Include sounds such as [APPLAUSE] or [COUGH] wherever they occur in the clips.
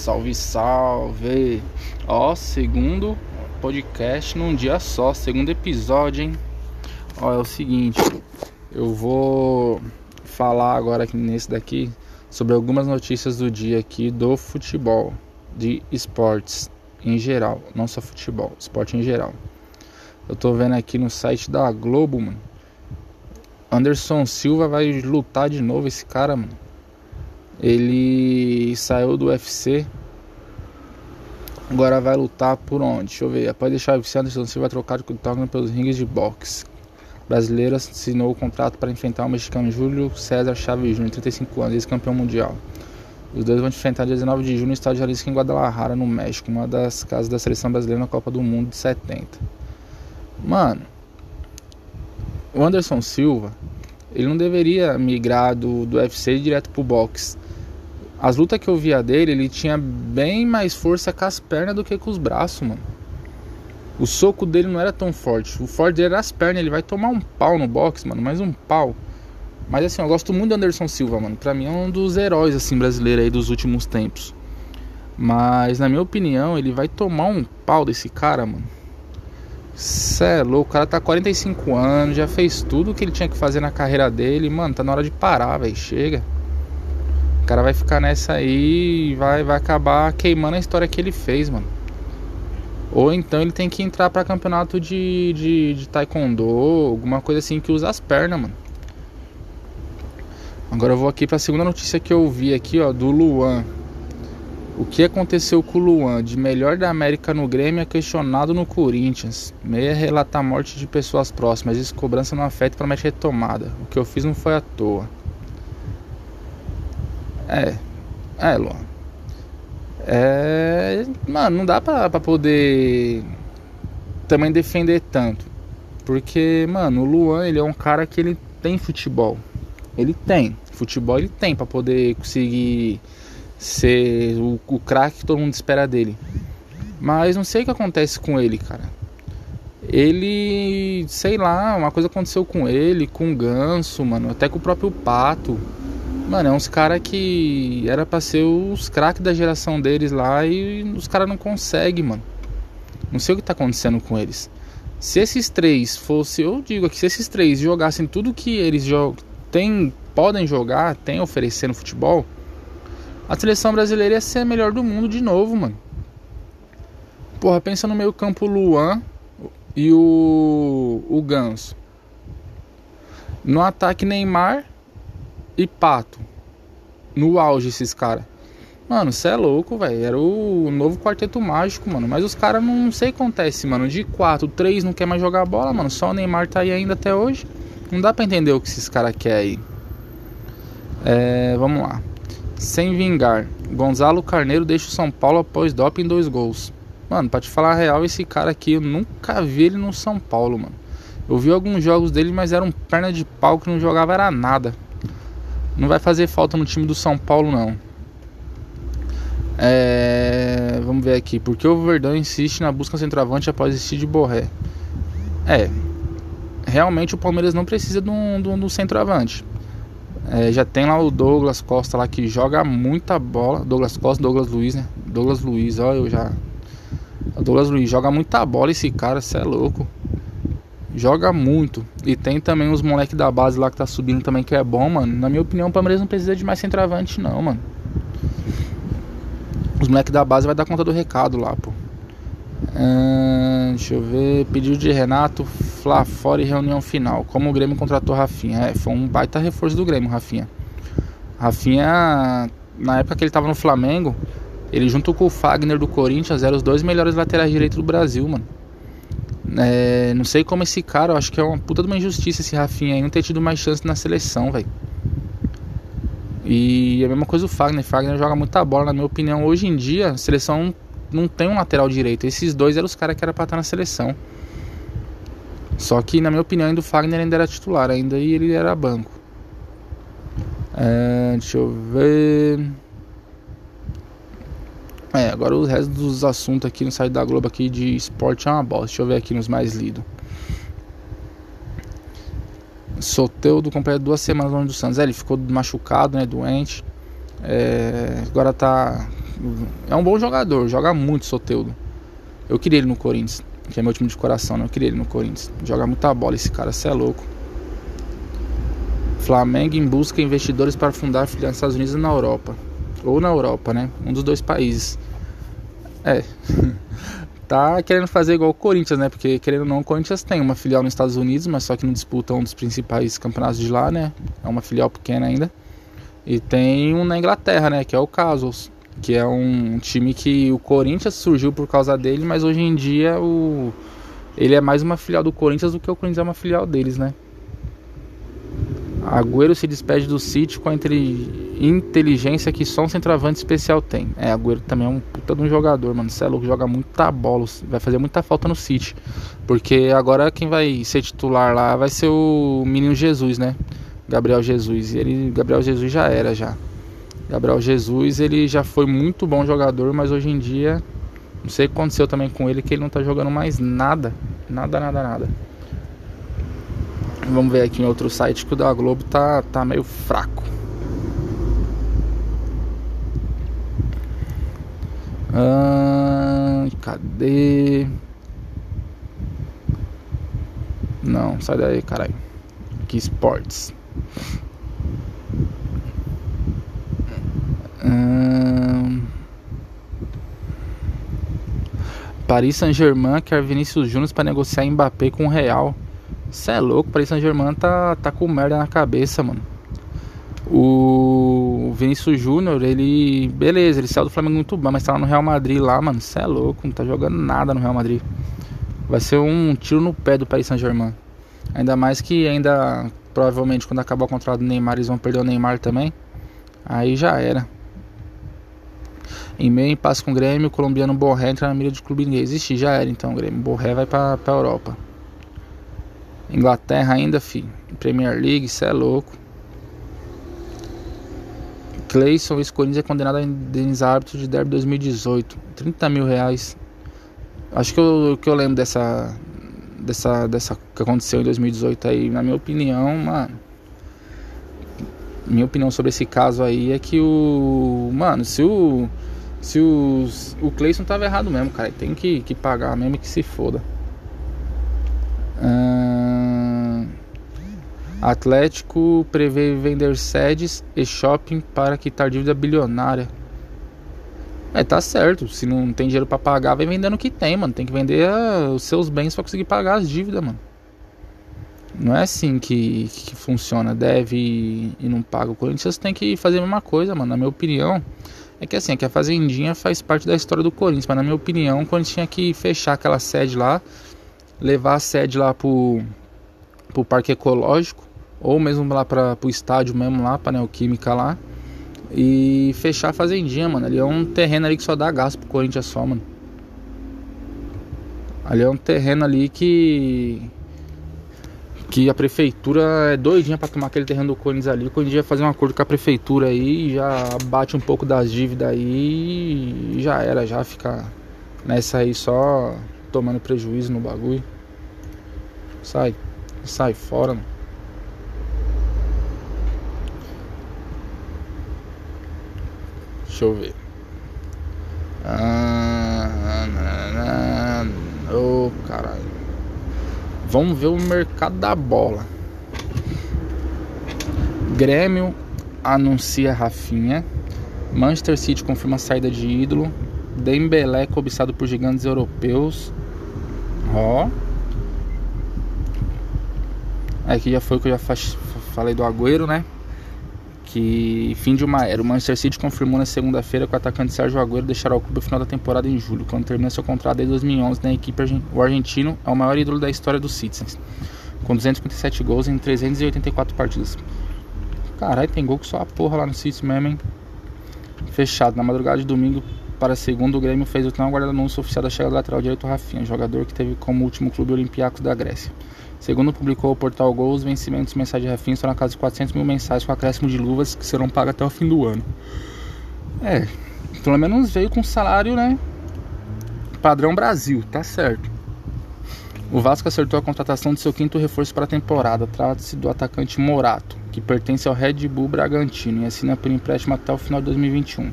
Salve, salve! Ó, segundo podcast num dia só, segundo episódio, hein? Ó, é o seguinte, eu vou falar agora aqui nesse daqui sobre algumas notícias do dia aqui do futebol, de esportes em geral, não só futebol, esporte em geral. Eu tô vendo aqui no site da Globo, mano. Anderson Silva vai lutar de novo esse cara, mano. Ele saiu do UFC. Agora vai lutar por onde? Deixa eu ver. Após deixar o UFC, Anderson Silva vai trocar de octógono pelos ringues de boxe. Brasileiro assinou o contrato para enfrentar o mexicano Júlio César Chaves Júnior, 35 anos, ex-campeão mundial. Os dois vão enfrentar dia 19 de junho no estádio Jalisco em Guadalajara, no México, uma das casas da seleção brasileira na Copa do Mundo de 70. Mano, o Anderson Silva, ele não deveria migrar do, do UFC direto pro boxe. As lutas que eu via dele, ele tinha bem mais força com as pernas do que com os braços, mano. O soco dele não era tão forte. O forte dele era as pernas. Ele vai tomar um pau no boxe, mano. Mais um pau. Mas assim, eu gosto muito do Anderson Silva, mano. Pra mim é um dos heróis, assim, brasileiros aí dos últimos tempos. Mas, na minha opinião, ele vai tomar um pau desse cara, mano. Cê é louco, o cara tá 45 anos, já fez tudo o que ele tinha que fazer na carreira dele. Mano, tá na hora de parar, velho. Chega cara vai ficar nessa aí e vai, vai acabar queimando a história que ele fez, mano. Ou então ele tem que entrar para campeonato de, de, de taekwondo, alguma coisa assim que usa as pernas, mano. Agora eu vou aqui para a segunda notícia que eu vi aqui, ó, do Luan. O que aconteceu com o Luan, de melhor da América no Grêmio, é questionado no Corinthians. Meia relata a morte de pessoas próximas, diz cobrança não afeta para mexer retomada. O que eu fiz não foi à toa. É. É, Luan. É. Mano, não dá pra, pra poder também defender tanto. Porque, mano, o Luan, ele é um cara que ele tem futebol. Ele tem. Futebol ele tem para poder conseguir ser o, o craque que todo mundo espera dele. Mas não sei o que acontece com ele, cara. Ele, sei lá, uma coisa aconteceu com ele, com o Ganso, mano, até com o próprio Pato. Mano, é uns caras que era pra ser os craques da geração deles lá e os caras não conseguem, mano. Não sei o que tá acontecendo com eles. Se esses três fossem, eu digo aqui, se esses três jogassem tudo que eles tem, podem jogar, tem a oferecer no futebol, a seleção brasileira ia ser a melhor do mundo de novo, mano. Porra, pensa no meio campo Luan e o, o Ganso. No ataque Neymar e Pato. No auge esses caras. Mano, cê é louco, velho. Era o novo quarteto mágico, mano. Mas os caras não sei o que acontece, mano. De 4, 3 não quer mais jogar bola, mano. Só o Neymar tá aí ainda até hoje. Não dá pra entender o que esses caras querem aí. É, vamos lá. Sem vingar. Gonzalo Carneiro deixa o São Paulo após doping dois gols. Mano, pra te falar a real, esse cara aqui eu nunca vi ele no São Paulo, mano. Eu vi alguns jogos dele, mas era um perna de pau que não jogava era nada. Não vai fazer falta no time do São Paulo, não. É, vamos ver aqui. Por que o Verdão insiste na busca centroavante após esse de Borré? É. Realmente o Palmeiras não precisa de um, de um, centroavante. É, já tem lá o Douglas Costa lá que joga muita bola. Douglas Costa, Douglas Luiz, né? Douglas Luiz, ó, eu já. O Douglas Luiz joga muita bola esse cara, você é louco. Joga muito. E tem também os moleques da base lá que tá subindo também, que é bom, mano. Na minha opinião, o Palmeiras não precisa de mais centroavante, não, mano. Os moleques da base vai dar conta do recado lá, pô. deixa eu ver. Pedido de Renato, Flá fora e reunião final. Como o Grêmio contratou Rafinha? É, foi um baita reforço do Grêmio, Rafinha. Rafinha, na época que ele tava no Flamengo, ele junto com o Fagner do Corinthians eram os dois melhores laterais direitos do Brasil, mano. É, não sei como esse cara, eu acho que é uma puta de uma injustiça esse Rafinha aí não ter tido mais chance na seleção, velho. E a mesma coisa o Fagner. Fagner joga muita bola, na minha opinião. Hoje em dia, a seleção não tem um lateral direito. Esses dois eram os caras que era pra estar na seleção. Só que, na minha opinião, ainda o Fagner ainda era titular, ainda e ele era banco. É, deixa eu ver. É, agora o resto dos assuntos aqui no site da Globo aqui de esporte é uma bosta. Deixa eu ver aqui nos mais lidos. Soteudo completa duas semanas longe do Santos. É, ele ficou machucado, né? Doente. É, agora tá. É um bom jogador, joga muito Soteudo. Eu queria ele no Corinthians, que é meu time de coração, né? Eu queria ele no Corinthians. Joga muita bola esse cara, você é louco. Flamengo em busca de investidores para fundar filiais nos Estados Unidos e na Europa. Ou na Europa, né? Um dos dois países. É. [LAUGHS] tá querendo fazer igual o Corinthians, né? Porque querendo ou não, o Corinthians tem uma filial nos Estados Unidos, mas só que não disputa um dos principais campeonatos de lá, né? É uma filial pequena ainda. E tem um na Inglaterra, né? Que é o Casuals, que é um time que o Corinthians surgiu por causa dele, mas hoje em dia o ele é mais uma filial do Corinthians do que o Corinthians é uma filial deles, né? Agüero se despede do City com a inteligência que só um centroavante especial tem. É, Agüero também é um puta de um jogador, mano. Você é louco, joga muita bola. Vai fazer muita falta no City. Porque agora quem vai ser titular lá vai ser o menino Jesus, né? Gabriel Jesus. E ele, Gabriel Jesus já era já. Gabriel Jesus, ele já foi muito bom jogador, mas hoje em dia, não sei o que aconteceu também com ele, que ele não tá jogando mais nada. Nada, nada, nada. Vamos ver aqui em outro site que o da Globo tá, tá meio fraco. Ah, cadê? Não, sai daí, caralho. Aqui esportes. Hum... Paris Saint-Germain quer Vinícius Júnior para negociar Mbappé com o Real. Cê é louco, Paris Saint-Germain tá, tá com merda na cabeça, mano. O Vinícius Júnior, ele. Beleza, ele saiu do Flamengo muito bom, mas tá lá no Real Madrid lá, mano. Cê é louco, não tá jogando nada no Real Madrid. Vai ser um tiro no pé do Paris Saint-Germain. Ainda mais que ainda, provavelmente, quando acabar o contrato do Neymar, eles vão perder o Neymar também. Aí já era. Em meio impasse com o Grêmio, o colombiano Borré entra na mira de clube ninguém. Existe, já era então o Grêmio. Borré vai pra, pra Europa. Inglaterra ainda, fi. Premier League, cê é louco. Clayson, ex-Corinthians, é condenado a indenizar árbitro de derby 2018. 30 mil reais. Acho que eu, que eu lembro dessa, dessa, dessa que aconteceu em 2018 aí. Na minha opinião, mano. Minha opinião sobre esse caso aí é que o. Mano, se o. Se os, o Clayson tava errado mesmo, cara. Tem que, que pagar mesmo que se foda. Atlético prevê vender sedes e shopping para quitar dívida bilionária. É, tá certo. Se não tem dinheiro para pagar, vai vendendo o que tem, mano. Tem que vender uh, os seus bens para conseguir pagar as dívidas, mano. Não é assim que, que funciona. Deve e, e não paga. O Corinthians tem que fazer a mesma coisa, mano. Na minha opinião, é que assim, é que a Fazendinha faz parte da história do Corinthians. Mas na minha opinião, o Corinthians tinha que fechar aquela sede lá, levar a sede lá pro, pro Parque Ecológico ou mesmo lá para o estádio mesmo lá, para Neoquímica lá. E fechar a fazendinha, mano. Ali é um terreno ali que só dá gasto pro Corinthians só, mano. Ali é um terreno ali que. Que a prefeitura é doidinha pra tomar aquele terreno do Corinthians ali. O Corinthians ia fazer um acordo com a prefeitura aí, já bate um pouco das dívidas aí e já era, já fica nessa aí só tomando prejuízo no bagulho. Sai, sai fora, mano. Deixa eu ver. Ah, oh, caralho. Vamos ver o mercado da bola. Grêmio anuncia Rafinha. Manchester City confirma a saída de ídolo. Dembélé cobiçado por gigantes europeus. Ó. Aqui já foi o que eu já falei do Agüero, né? Que fim de uma era. O Manchester City confirmou na segunda-feira que o atacante Sérgio Agüero deixará o clube no final da temporada em julho, quando termina seu contrato desde 2011 na equipe. O argentino é o maior ídolo da história dos Citizens, com 257 gols em 384 partidas. Caralho, tem gol que só a porra lá no City mesmo, hein? Fechado. Na madrugada de domingo para segundo, o Grêmio fez o tão aguardado anúncio oficial da chegada do lateral direito Rafinha, jogador que teve como último clube Olympiacos da Grécia. Segundo publicou o portal Gol, os vencimentos mensais de refins estão na casa de 400 mil mensais com acréscimo de luvas que serão pagas até o fim do ano. É, pelo menos veio com salário, né? Padrão Brasil, tá certo. O Vasco acertou a contratação de seu quinto reforço para a temporada. Trata-se do atacante Morato, que pertence ao Red Bull Bragantino e assina por empréstimo até o final de 2021.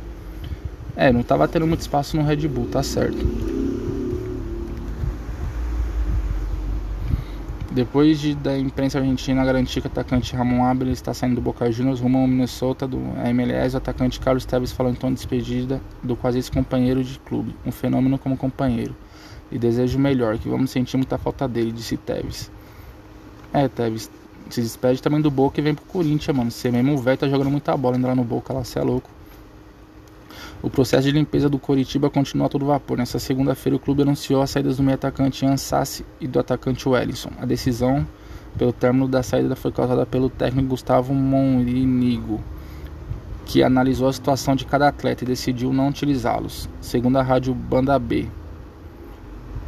É, não estava tendo muito espaço no Red Bull, tá certo. Depois de, da imprensa argentina garantir que o atacante Ramon Abel está saindo do Boca Juniors rumo ao Minnesota do MLS, o atacante Carlos Tevez falou então de despedida do quase ex-companheiro de clube, um fenômeno como companheiro. E desejo melhor, que vamos sentir muita falta dele, disse Tevez. É, Tevez, se despede também do Boca e vem pro Corinthians, mano. Você mesmo o velho tá jogando muita bola ainda lá no Boca, lá, você é louco. O processo de limpeza do Coritiba continua a todo vapor. Nessa segunda-feira, o clube anunciou as saídas do meio atacante Ansassi e do atacante Wellington. A decisão pelo término da saída foi causada pelo técnico Gustavo Monrinigo, que analisou a situação de cada atleta e decidiu não utilizá-los, segundo a rádio Banda B.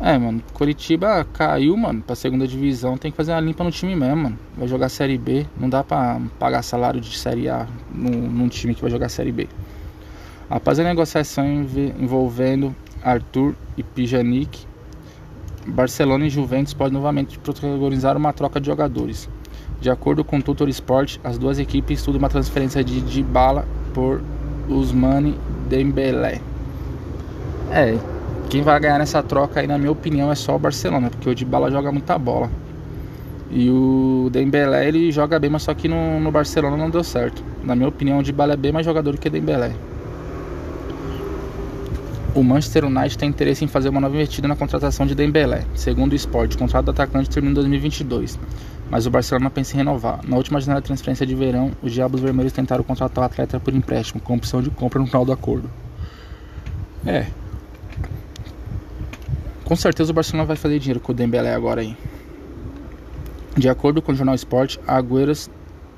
É, mano, Coritiba caiu, mano, pra segunda divisão, tem que fazer uma limpa no time mesmo, mano. Vai jogar Série B, não dá pra pagar salário de Série A num, num time que vai jogar Série B. Após a negociação envolvendo Arthur e Pjanic, Barcelona e Juventus podem novamente protagonizar uma troca de jogadores. De acordo com o Tutor Sport, as duas equipes estudam uma transferência de Dybala por Usmane Dembélé. É, quem vai ganhar nessa troca aí, na minha opinião, é só o Barcelona, porque o Dybala joga muita bola. E o Dembélé, ele joga bem, mas só que no, no Barcelona não deu certo. Na minha opinião, o Dybala é bem mais jogador do que o Dembélé. O Manchester United tem interesse em fazer uma nova investida na contratação de Dembélé. Segundo o Sport, o contrato do atacante termina em 2022, mas o Barcelona pensa em renovar. Na última janela de transferência de verão, os Diabos Vermelhos tentaram contratar o atleta por empréstimo, com opção de compra no final do acordo. É. Com certeza o Barcelona vai fazer dinheiro com o Dembélé agora aí. De acordo com o jornal Sport, Agüeros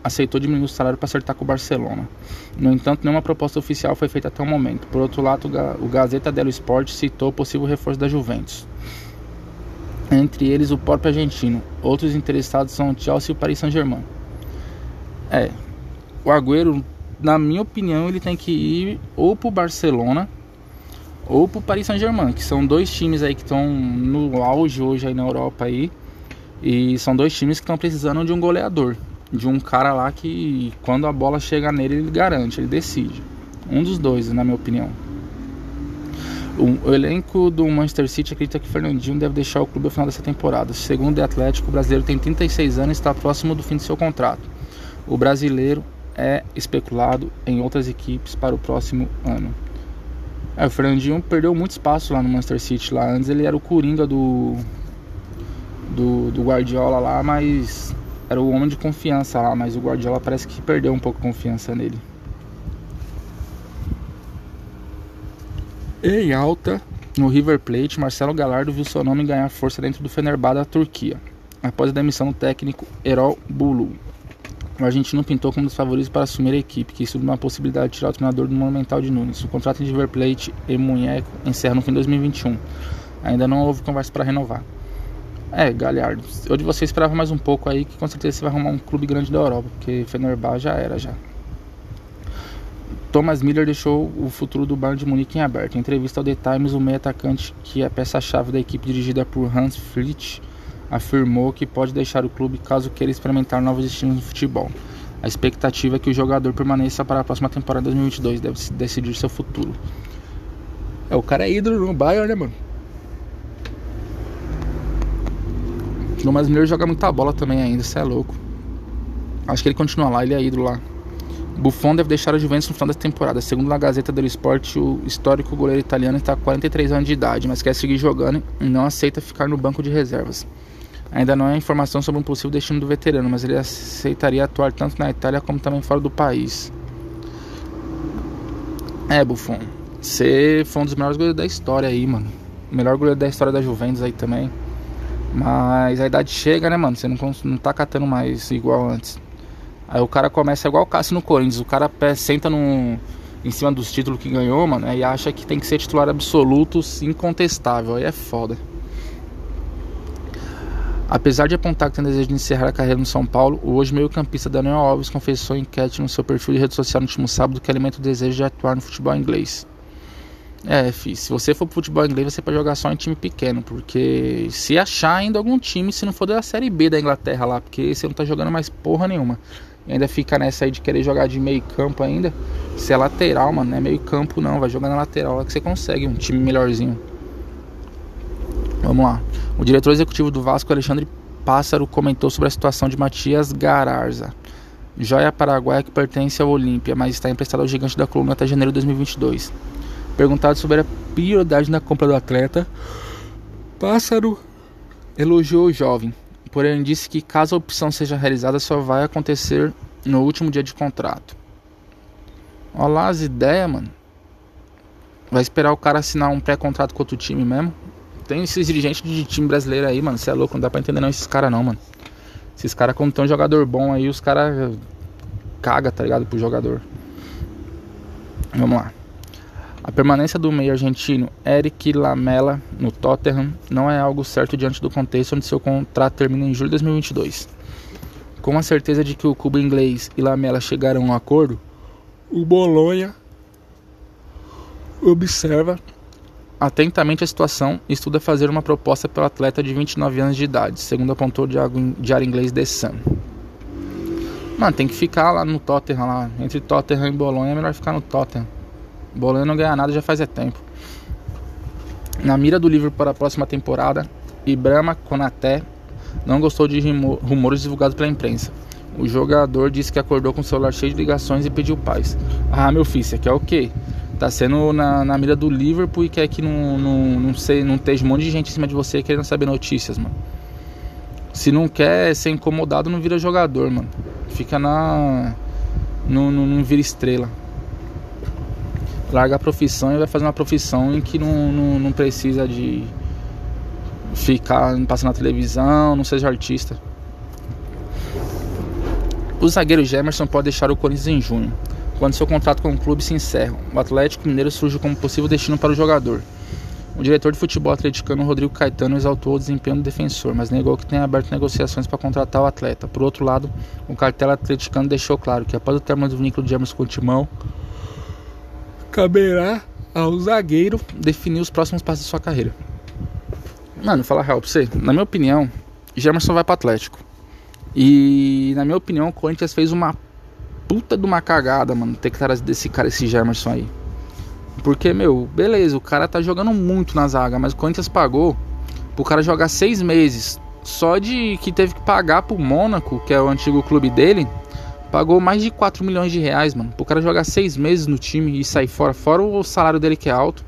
aceitou diminuir o salário para acertar com o Barcelona. No entanto, nenhuma proposta oficial foi feita até o momento. Por outro lado, o Gazeta dello Sport citou o possível reforço da Juventus. Entre eles, o próprio argentino. Outros interessados são o Chelsea e o Paris Saint-Germain. É, o Agüero, na minha opinião, ele tem que ir ou para o Barcelona ou para o Paris Saint-Germain, que são dois times aí que estão no auge hoje aí na Europa aí. E são dois times que estão precisando de um goleador de um cara lá que quando a bola chega nele ele garante, ele decide. Um dos dois, na minha opinião. O, elenco do Manchester City acredita que Fernandinho deve deixar o clube ao final dessa temporada. Segundo o Atlético, o brasileiro tem 36 anos e está próximo do fim de seu contrato. O brasileiro é especulado em outras equipes para o próximo ano. É, o Fernandinho perdeu muito espaço lá no Manchester City. Lá antes ele era o coringa do, do, do Guardiola lá, mas era o homem de confiança lá, mas o Guardiola parece que perdeu um pouco a confiança nele. Em alta, no River Plate, Marcelo Galardo viu seu nome ganhar força dentro do Fenerbahçe da Turquia, após a demissão do técnico Erol Bulu. O argentino pintou como um dos favoritos para assumir a equipe, que estuda uma possibilidade de tirar o treinador do Monumental de Nunes. O contrato de River Plate e Munheco encerra no fim de 2021. Ainda não houve conversa para renovar. É, Galhardo. Eu de você esperava mais um pouco aí, que com certeza você vai arrumar um clube grande da Europa, porque Fenerbahçe já era já. Thomas Miller deixou o futuro do Bayern de Munique em aberto. Em entrevista ao The Times, o meio atacante, que é peça-chave da equipe dirigida por Hans Flick, afirmou que pode deixar o clube caso queira experimentar novos estilos de futebol. A expectativa é que o jogador permaneça para a próxima temporada de 2022, deve decidir seu futuro. É, o cara é ídolo no Bayern, né, mano? O Thomas Miller joga muita bola também ainda, isso é louco. Acho que ele continua lá, ele é ídolo lá. Buffon deve deixar o Juventus no final da temporada. Segundo a Gazeta dello Sport, o histórico goleiro italiano está com 43 anos de idade, mas quer seguir jogando e não aceita ficar no banco de reservas. Ainda não há informação sobre um possível destino do veterano, mas ele aceitaria atuar tanto na Itália como também fora do país. É, Buffon. Você foi um dos melhores goleiros da história aí, mano. O melhor goleiro da história da Juventus aí também. Mas a idade chega, né, mano? Você não, não tá catando mais igual antes. Aí o cara começa igual o Cássio no Corinthians. O cara senta no, em cima dos títulos que ganhou, mano, e acha que tem que ser titular absoluto, incontestável. Aí é foda. Apesar de apontar que tem desejo de encerrar a carreira no São Paulo, o hoje meio-campista Daniel Alves confessou em enquete no seu perfil de rede social no último sábado que alimenta o desejo de atuar no futebol inglês. É, fi, se você for pro futebol inglês, você pode jogar só em time pequeno, porque se achar ainda algum time, se não for da Série B da Inglaterra lá, porque você não tá jogando mais porra nenhuma. E ainda fica nessa aí de querer jogar de meio campo ainda. Se é lateral, mano, não é meio campo não, vai jogar na lateral lá que você consegue um time melhorzinho. Vamos lá. O diretor executivo do Vasco, Alexandre Pássaro, comentou sobre a situação de Matias Gararza. Joia paraguaia que pertence ao Olímpia, mas está emprestado ao gigante da coluna até janeiro de 2022. Perguntado sobre a prioridade na compra do atleta, Pássaro elogiou o jovem, porém disse que caso a opção seja realizada só vai acontecer no último dia de contrato. Olha lá as ideias, mano. Vai esperar o cara assinar um pré-contrato com outro time mesmo? Tem esses dirigentes de time brasileiro aí, mano. Você é louco, não dá pra entender não esses caras não, mano. Esses caras, quando tem um jogador bom aí, os caras caga, tá ligado? Pro jogador. Vamos lá. A permanência do meio argentino Eric Lamela no Tottenham não é algo certo diante do contexto onde seu contrato termina em julho de 2022. Com a certeza de que o clube inglês e Lamela chegaram a um acordo, o Bolonha observa atentamente a situação e estuda fazer uma proposta pelo atleta de 29 anos de idade, segundo apontou o diário inglês The Sun. Mano, tem que ficar lá no Tottenham, lá. Entre Tottenham e Bolonha é melhor ficar no Tottenham. Bolonha não ganha nada já faz é tempo. Na mira do livro para a próxima temporada, Ibrahima Konaté não gostou de rumores divulgados pela imprensa. O jogador disse que acordou com o celular cheio de ligações e pediu paz. Ah, meu filho, você quer o quê? Tá sendo na, na mira do Liverpool e quer que não, não, não, sei, não esteja um monte de gente em cima de você querendo saber notícias, mano. Se não quer ser incomodado, não vira jogador, mano. Fica na. Não, não, não vira estrela larga a profissão e vai fazer uma profissão em que não, não, não precisa de ficar passando na televisão, não seja artista. O zagueiro Gemerson pode deixar o Corinthians em junho, quando seu contrato com o clube se encerra. O Atlético Mineiro surge como possível destino para o jogador. O diretor de futebol atleticano Rodrigo Caetano exaltou o desempenho do defensor, mas negou que tenha aberto negociações para contratar o atleta. Por outro lado, o cartel atleticano deixou claro que após o término do vínculo de Emerson com o Timão, caberá ao zagueiro definir os próximos passos da sua carreira. Mano, falar real pra você, na minha opinião, Gemerson vai pro Atlético. E na minha opinião, o Corinthians fez uma puta de uma cagada, mano, ter que trazer desse cara, esse Gemerson aí. Porque, meu, beleza, o cara tá jogando muito na zaga, mas o Corinthians pagou pro cara jogar seis meses. Só de que teve que pagar pro Mônaco, que é o antigo clube dele, Pagou mais de 4 milhões de reais, mano. Pro cara jogar 6 meses no time e sair fora. Fora o salário dele que é alto.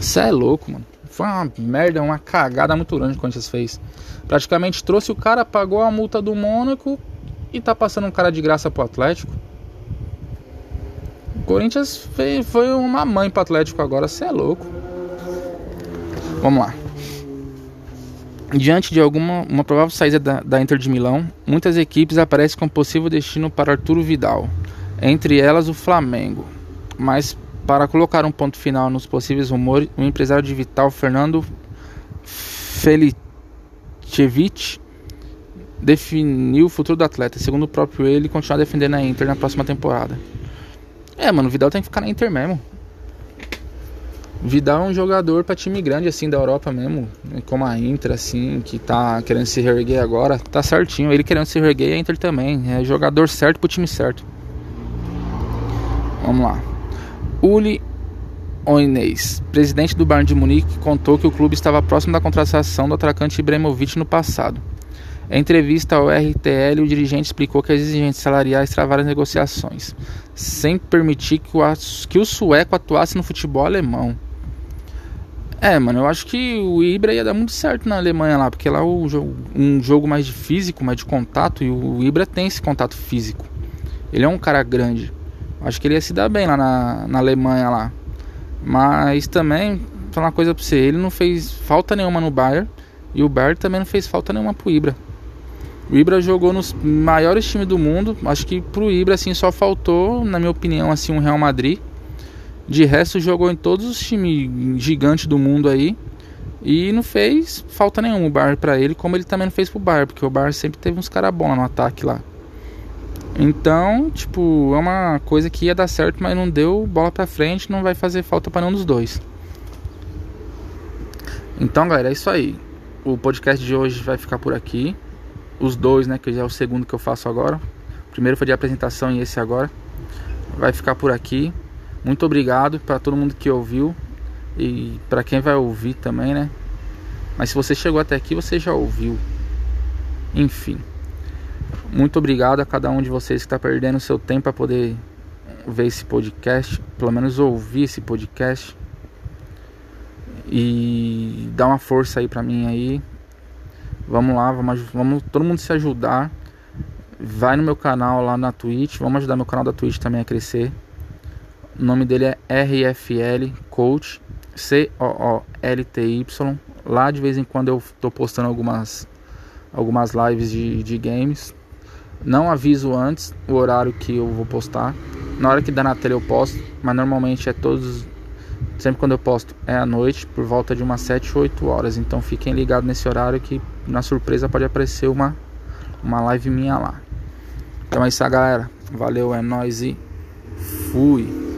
Cê é louco, mano. Foi uma merda, uma cagada muito grande que o Corinthians fez. Praticamente trouxe o cara, pagou a multa do Mônaco e tá passando um cara de graça pro Atlético. O Corinthians foi uma mãe pro Atlético agora, cê é louco. Vamos lá. Diante de alguma uma provável saída da, da, Inter de Milão, muitas equipes aparecem com possível destino para Arturo Vidal, entre elas o Flamengo. Mas para colocar um ponto final nos possíveis rumores, o empresário de Vital, Fernando Felicevic, definiu o futuro do atleta. Segundo o próprio ele, continuar defendendo a Inter na próxima temporada. É, mano, o Vidal tem que ficar na Inter mesmo. Vidal é um jogador para time grande assim da Europa mesmo, como a Inter assim, que tá querendo se reerguer agora, tá certinho. Ele querendo se reerguer, a Inter também, é jogador certo pro time certo. Vamos lá. Uli Oinês, presidente do Bayern de Munique, contou que o clube estava próximo da contratação do atacante Ibrahimovic no passado. Em entrevista ao RTL, o dirigente explicou que as exigências salariais travaram as negociações, sem permitir que o, que o sueco atuasse no futebol alemão. É, mano, eu acho que o Ibra ia dar muito certo na Alemanha lá, porque lá o jogo, um jogo mais de físico, mais de contato, e o Ibra tem esse contato físico. Ele é um cara grande. Acho que ele ia se dar bem lá na, na Alemanha lá. Mas também, falar uma coisa pra você, ele não fez falta nenhuma no Bayern, e o Bayern também não fez falta nenhuma pro Ibra. O Ibra jogou nos maiores times do mundo. Acho que pro Ibra assim só faltou, na minha opinião, assim um Real Madrid de resto, jogou em todos os times gigantes do mundo aí. E não fez falta nenhuma o Bar para ele, como ele também não fez pro Bar, porque o Bar sempre teve uns caras bons no ataque lá. Então, tipo, é uma coisa que ia dar certo, mas não deu bola pra frente, não vai fazer falta para nenhum dos dois. Então, galera, é isso aí. O podcast de hoje vai ficar por aqui. Os dois, né, que já é o segundo que eu faço agora. O primeiro foi de apresentação e esse agora. Vai ficar por aqui. Muito obrigado para todo mundo que ouviu e para quem vai ouvir também, né? Mas se você chegou até aqui, você já ouviu. Enfim. Muito obrigado a cada um de vocês que está perdendo seu tempo para poder ver esse podcast, pelo menos ouvir esse podcast. E dar uma força aí para mim aí. Vamos lá, vamos, vamos todo mundo se ajudar. Vai no meu canal lá na Twitch, vamos ajudar meu canal da Twitch também a crescer. O nome dele é RFL Coach, C O O L T Y. Lá de vez em quando eu tô postando algumas algumas lives de, de games. Não aviso antes o horário que eu vou postar. Na hora que dá na tela eu posto, mas normalmente é todos. Sempre quando eu posto é à noite, por volta de umas 7 ou 8 horas. Então fiquem ligados nesse horário que na surpresa pode aparecer uma, uma live minha lá. Então é isso aí, galera. Valeu, é nóis e fui.